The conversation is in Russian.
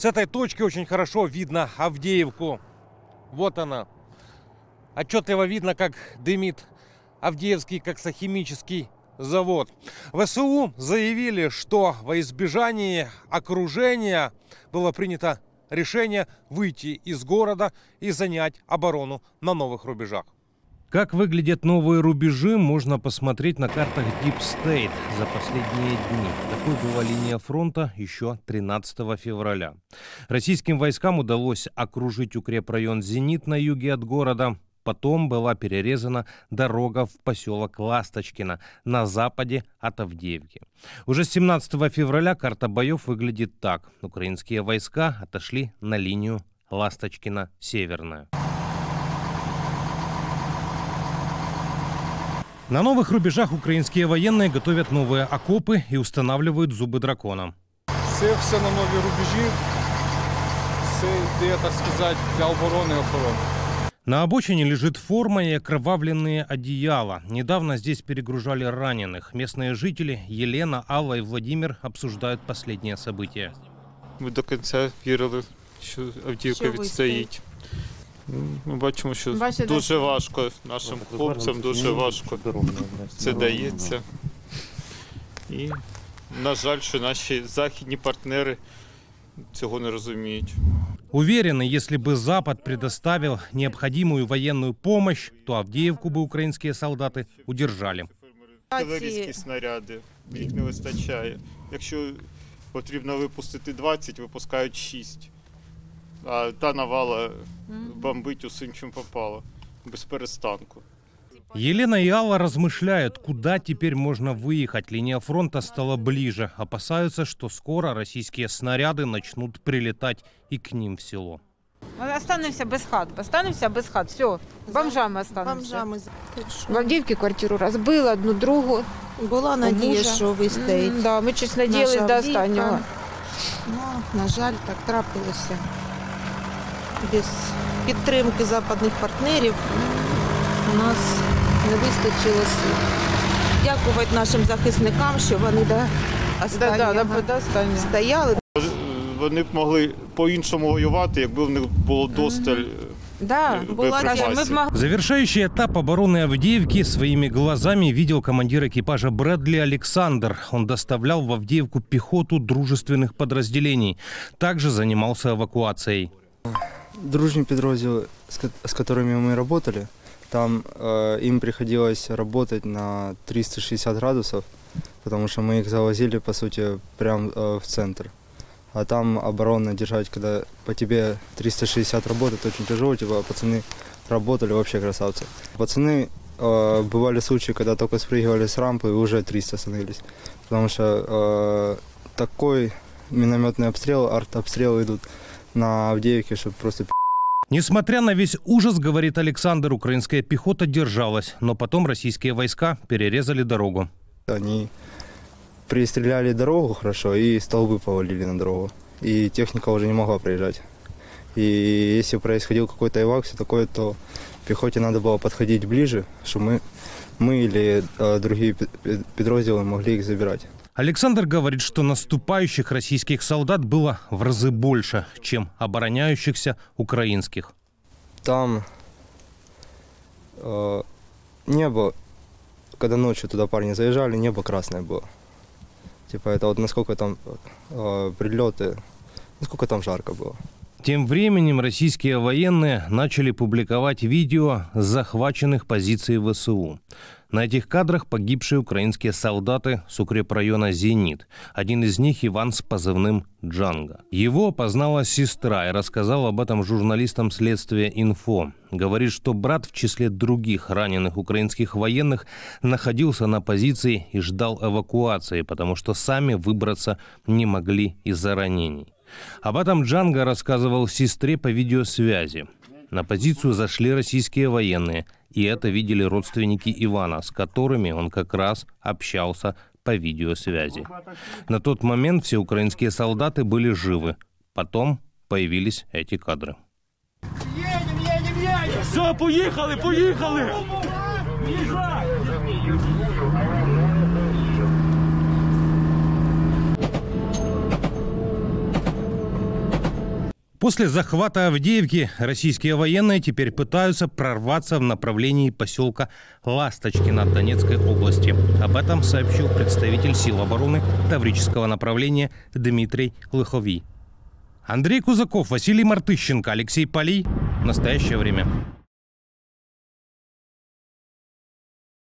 С этой точки очень хорошо видно Авдеевку. Вот она. Отчетливо видно, как дымит Авдеевский коксохимический завод. ВСУ заявили, что во избежании окружения было принято решение выйти из города и занять оборону на новых рубежах. Как выглядят новые рубежи, можно посмотреть на картах Deep State за последние дни. Такой была линия фронта еще 13 февраля. Российским войскам удалось окружить укрепрайон «Зенит» на юге от города. Потом была перерезана дорога в поселок Ласточкино на западе от Авдеевки. Уже с 17 февраля карта боев выглядит так. Украинские войска отошли на линию Ласточкино-Северная. На новых рубежах украинские военные готовят новые окопы и устанавливают зубы дракона. Це все на нові рубежі. Це йде, так сказати, для оборони і охорони. На обочине лежит форма и окровавленные одеяла. Недавно здесь перегружали раненых. Местные жители Елена, Алла и Владимир обсуждают последние события. Ми до кінця вірили, що Авдіївка Що відстоїть. Ну, Ми бачимо, що Бачите, дуже важко нашим хлопцям, дуже важко це дається. І, на жаль, що наші західні партнери цього не розуміють. Уверены, если бы Запад предоставил необходимую военную помощь, то Авдеевку бы украинские солдаты удержали. Артилерійські снаряди, їх не вистачає. Якщо потрібно випустити 20, випускають 6. А та навала бомбить усім, чим попало, без перестанку. Елена и Алла размышляют, куда теперь можно выехать. Линия фронта стала ближе. Опасаются, что скоро российские снаряды начнут прилетать и к ним в село. Ми останемося без хат. Останемося без хат. Все, бомжами останемося. Бомжами. В Авдіївці квартиру розбили, одну другу. Була надія, мужа. що вистоїть. М, Да, ми щось надіялись Наша до Авдіївка. останнього. Ну, на жаль, так трапилося. Без підтримки западних партнерів у нас не вистачило сил. Дякувати нашим захисникам, що вони до Да, да, останнього до, до останнього. стояли. Вони б могли по-іншому воювати, якби в них було досталь. Да, Е, була боєприпасів. ми б могли Завершающий этап обороны Авдеевки своими глазами видел командир экипажа Брэдли Александр. Он доставлял в Авдеевку пехоту дружественных подразделений. Также занимался эвакуацией. Дружные ко- с которыми мы работали, там э, им приходилось работать на 360 градусов, потому что мы их завозили, по сути, прямо э, в центр. А там оборонно держать, когда по тебе 360 работает, очень тяжело, типа пацаны работали, вообще красавцы. Пацаны, э, бывали случаи, когда только спрыгивали с рампы и уже 300 становились, потому что э, такой минометный обстрел, артобстрелы идут на Авдеевке, чтобы просто Несмотря на весь ужас, говорит Александр, украинская пехота держалась, но потом российские войска перерезали дорогу. Они пристреляли дорогу хорошо и столбы повалили на дорогу. И техника уже не могла проезжать. И если происходил какой-то эвак, все такое, то пехоте надо было подходить ближе, чтобы мы, мы или э, другие подразделы могли их забирать. Александр говорит, что наступающих российских солдат было в разы больше, чем обороняющихся украинских. Там э, небо, когда ночью туда парни заезжали, небо красное было. Типа это вот насколько там э, прилеты, насколько там жарко было. Тем временем российские военные начали публиковать видео с захваченных позиций ВСУ. На этих кадрах погибшие украинские солдаты с укрепрайона «Зенит». Один из них Иван с позывным «Джанго». Его опознала сестра и рассказала об этом журналистам следствия «Инфо». Говорит, что брат в числе других раненых украинских военных находился на позиции и ждал эвакуации, потому что сами выбраться не могли из-за ранений. Об этом Джанго рассказывал сестре по видеосвязи. На позицию зашли российские военные, и это видели родственники Ивана, с которыми он как раз общался по видеосвязи. На тот момент все украинские солдаты были живы. Потом появились эти кадры. Все, поїхали, поїхали! После захвата Авдеевки российские военные теперь пытаются прорваться в направлении поселка Ласточкино Донецкой области. Об этом сообщил представитель сил обороны Таврического направления Дмитрий Лыхови. Андрей Кузаков, Василий Мартыщенко, Алексей Полей. Настоящее время.